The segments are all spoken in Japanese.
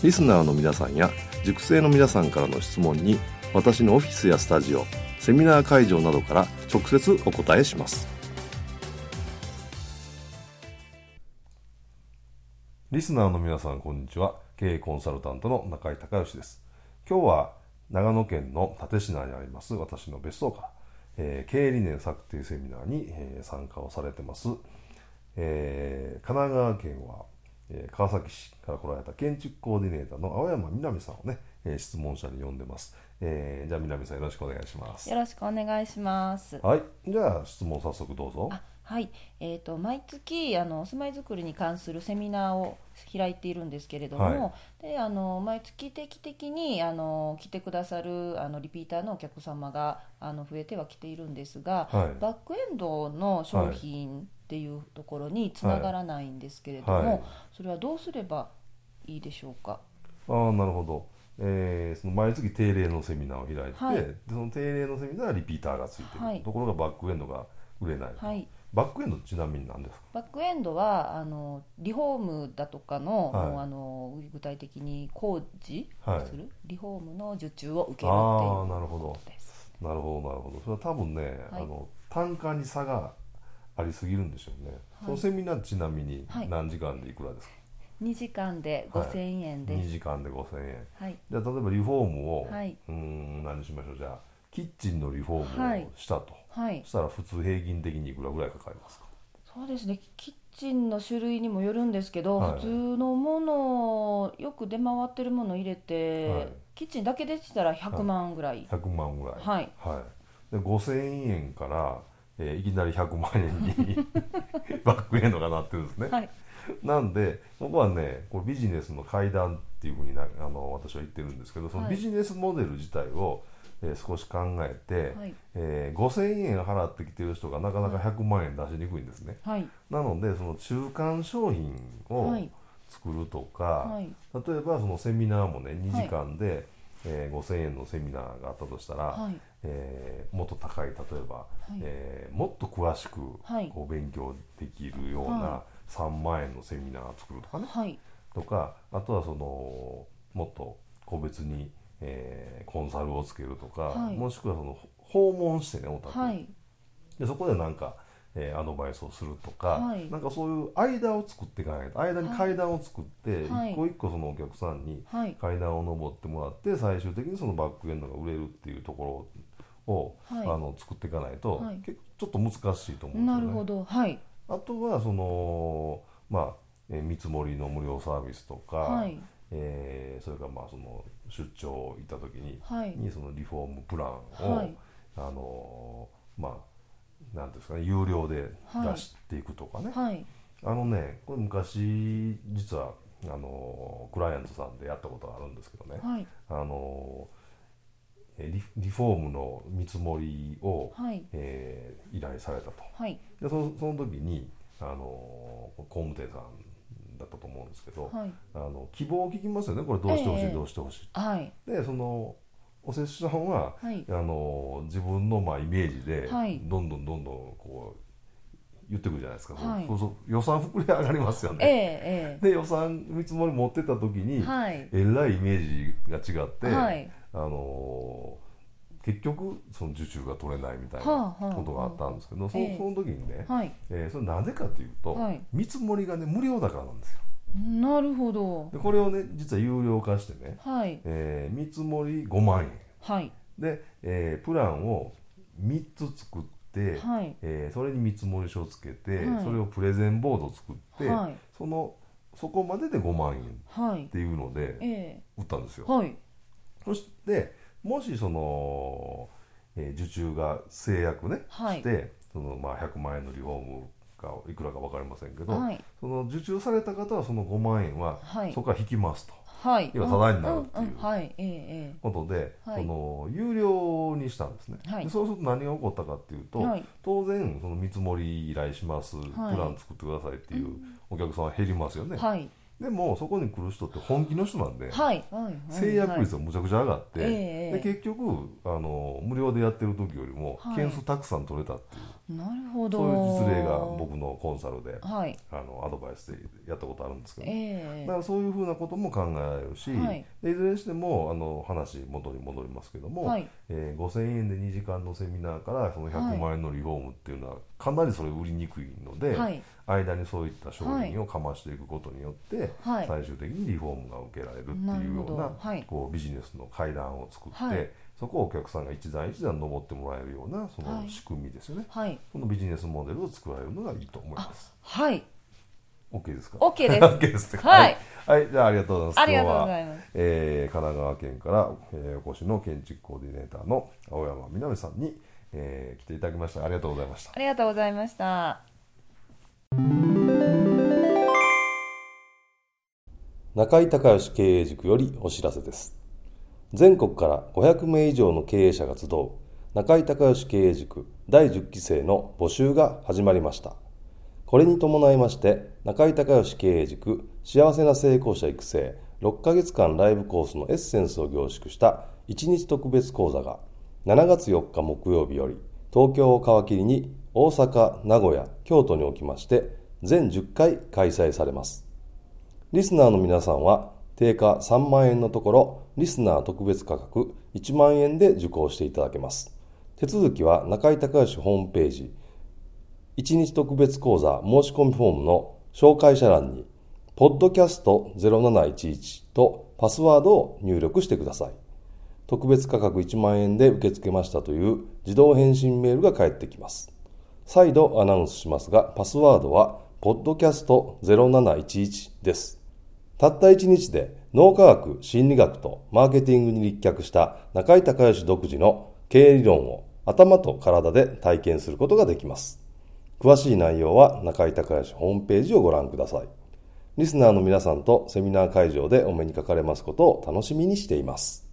リスナーの皆さんや塾生の皆さんからの質問に私のオフィスやスタジオセミナー会場などから直接お答えします。リスナーの皆さんこんにちは。経営コンサルタントの中井隆義です。今日は長野県の立科にあります私の別荘から、えー、経営理念策定セミナーに、えー、参加をされてます、えー、神奈川県は、え川崎市から来られた建築コーディネーターの青山みなみさんをね、え質問者に呼んでます、えじゃあみなみさんよろしくお願いします。よろしくお願いします。はい。じゃあ質問早速どうぞはい、えーと、毎月あのお住まいづくりに関するセミナーを開いているんですけれども、はい、であの毎月定期的にあの来てくださるあのリピーターのお客様があの増えてはきているんですが、はい、バックエンドの商品っていうところにつながらないんですけれども、はい、それはどうすればいいでしょうか？あなるほど。えー、その毎月定例のセミナーを開いて、はい、でその定例のセミナーはリピーターがついてる、はい、ところがバックエンドが売れない、はい、バックエンドちなみに何ですか？バックエンドはあのリフォームだとかのはい、あの具体的に工事をする、はい、リフォームの受注を受けるっていうあなるほど。なるほどなるほど。それは多分ね、はい、あの単価に差がありすぎるんでしょうね、そのセミナーちなみに何時間でいくらですか、2時間で5000円です、はい、2時間で5000円、はい、じゃあ例えばリフォームを、はい、うん何しましょう？じゃあキッチンのリフォームをしたと、はい、そしたら普通平均的にいくらぐらいかかりますか？そうですね。キッチンの種類にもよるんですけど、はい、普通のものよく出回ってるもの入れて、はい、キッチンだけでしたら100万ぐらい、はい、100万ぐらい。はい、はい、で5000円から、えー、いきなり100万円に バックエンドがなってるんですね、はい、なんでここはねこれビジネスの階段っていうふうになあの私は言ってるんですけどそのビジネスモデル自体を、えー、少し考えて、はい。えー、5000円払ってきてる人がなかなか100万円出しにくいんですね、はい、なのでその中間商品を作るとか、はい、例えばそのセミナーもね2時間で、はい、えー、5000円のセミナーがあったとしたら、はい、えー、もっと高い例えば、はい、えー、もっと詳しくこう勉強できるような3万円のセミナーを作るとかね、とかあとはそのもっと個別にえー、コンサルをつけるとか、はい、もしくはその訪問してねお宅、はい、でそこでなんか、えー、アドバイスをするとか、はい、なんかそういう間を作っていかないと。間に階段を作って、一個一個そのお客さんに階段を上ってもらって最終的にそのバックエンドが売れるっていうところを、あの作っていかないと、結構ちょっと難しいと思うんですよね。なるほど。はい。あとはそのまあ、えー、見積もりの無料サービスとか、はいえー、それからまあその出張行った時にはい、にそのリフォームプランを、はい、あのまあなんですかね有料で出していくとかね、はい、あのねこれ昔実はあのクライアントさんでやったことがあるんですけどね、あのリリフォームの見積もりを、はい、えー、依頼されたと、でそその時にあの工務店さんだったと思うんですけど、はい、あの希望を聞きますよね。これどうしてほしい、えー、どうしてほしい、はい、でそのおせっさんは、はい、あの自分のまあイメージで、どんどんどんどんこう言ってくるじゃないですか、はい、そうそう予算膨れ上がりますよね、えーえー、で予算見積もり持ってた時に、はい、えらいイメージが違って、はい、あの結局その受注が取れないみたいなことがあったんですけど、そのその時にね、はい、えー、それなぜかというと、はい、見積もりがね無料だからなんですよ。なるほど。でこれをね実は有料化してね、はい。えー見積もり5万円。はい。で、えープランを3つ作って、はい。えーそれに見積もり書をつけて、はい。それをプレゼンボード作って、はい。そのそこまでで5万円っはい。ていうのでえ売ったんですよ。え。はい。そしてもしその、えー受注が制約ね、はい。してその、まあ、100万円のリフォームがいくらか分かりませんけど、はい。その受注された方はその5万円ははい。そこから引きますと。はい。要はタダになるっていう。ことで、はい。その有料にしたんですね、はい。でそうすると何が起こったかっていうと、はい。当然その見積もり依頼します、はい。プラン作ってくださいっていうお客さんは減りますよね、えはいでもそこに来る人って本気の人なんで、はいはい制約率がむちゃくちゃ上がって、ええで結局あの無料でやってる時よりもはい。件数たくさん取れたっていう、なるほど。そういう実例が僕のコンサルではい。あのアドバイスでやったことあるんですけど、ええ。だからそういうふうなことも考えられるし、はい。でいずれにしてもあの話元に戻りますけども、はいえー5000円で2時間のセミナーからその100万円のリフォームっていうのはかなりそれ売りにくいので、はい。間にそういった商品をかましていくことによって、はい。最終的にリフォームが受けられるっていうようなはい。こうビジネスの階段を作って、はい。そこをお客さんが一段一段登ってもらえるようなそのはい。仕組みですよね、はい。そのビジネスモデルを作られるのがいいと思います。はい OK ですか？OK です。OK ですねはい、はい、じゃあありがとうございます。ありがとうご今日は、ざいます。えー神奈川県から、えーお越しの建築コーディネーターの青山みなみさんに、えー来ていただきました。ありがとうございました。あ。りがとうございました。中井隆義経営塾よりお知らせです。全国から500名以上の経営者が集う中井隆義経営塾第10期生の募集が始まりましたこれに伴いまして中井隆義経営塾幸せな成功者育成6ヶ月間ライブコースのエッセンスを凝縮した1日特別講座が7月4日木曜日より東京を皮切りに大阪、名古屋、京都におきまして全10回開催されますリスナーの皆さんは定価3万円のところ、リスナー特別価格1万円で受講していただけます。手続きは中井隆義ホームページ、1日特別講座申し込みフォームの紹介者欄に、ポッドキャスト0711とパスワードを入力してください。特別価格1万円で受け付けましたという自動返信メールが返ってきます。再度アナウンスしますが、パスワードは、ポッドキャスト0711です。たった1日で脳科学、心理学とマーケティングに立脚した中井隆義独自の経営理論を頭と体で体験することができます。詳しい内容は中井隆義ホームページをご覧ください。リスナーの皆さんとセミナー会場でお目にかかれますことを楽しみにしています。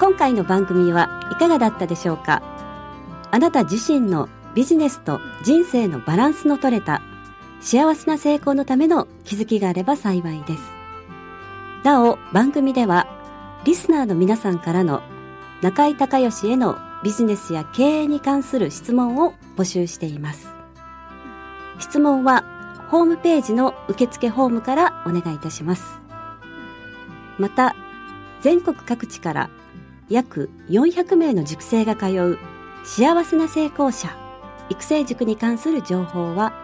今回の番組はいかがだったでしょうか？あなた自身のビジネスと人生のバランスの取れた幸せな成功のための気づきがあれば幸いです。なお、番組ではリスナーの皆さんからの中井隆義へのビジネスや経営に関する質問を募集しています。質問はホームページの受付フォームからお願いいたします。また、全国各地から約400名の塾生が通う幸せな成功者育成塾に関する情報は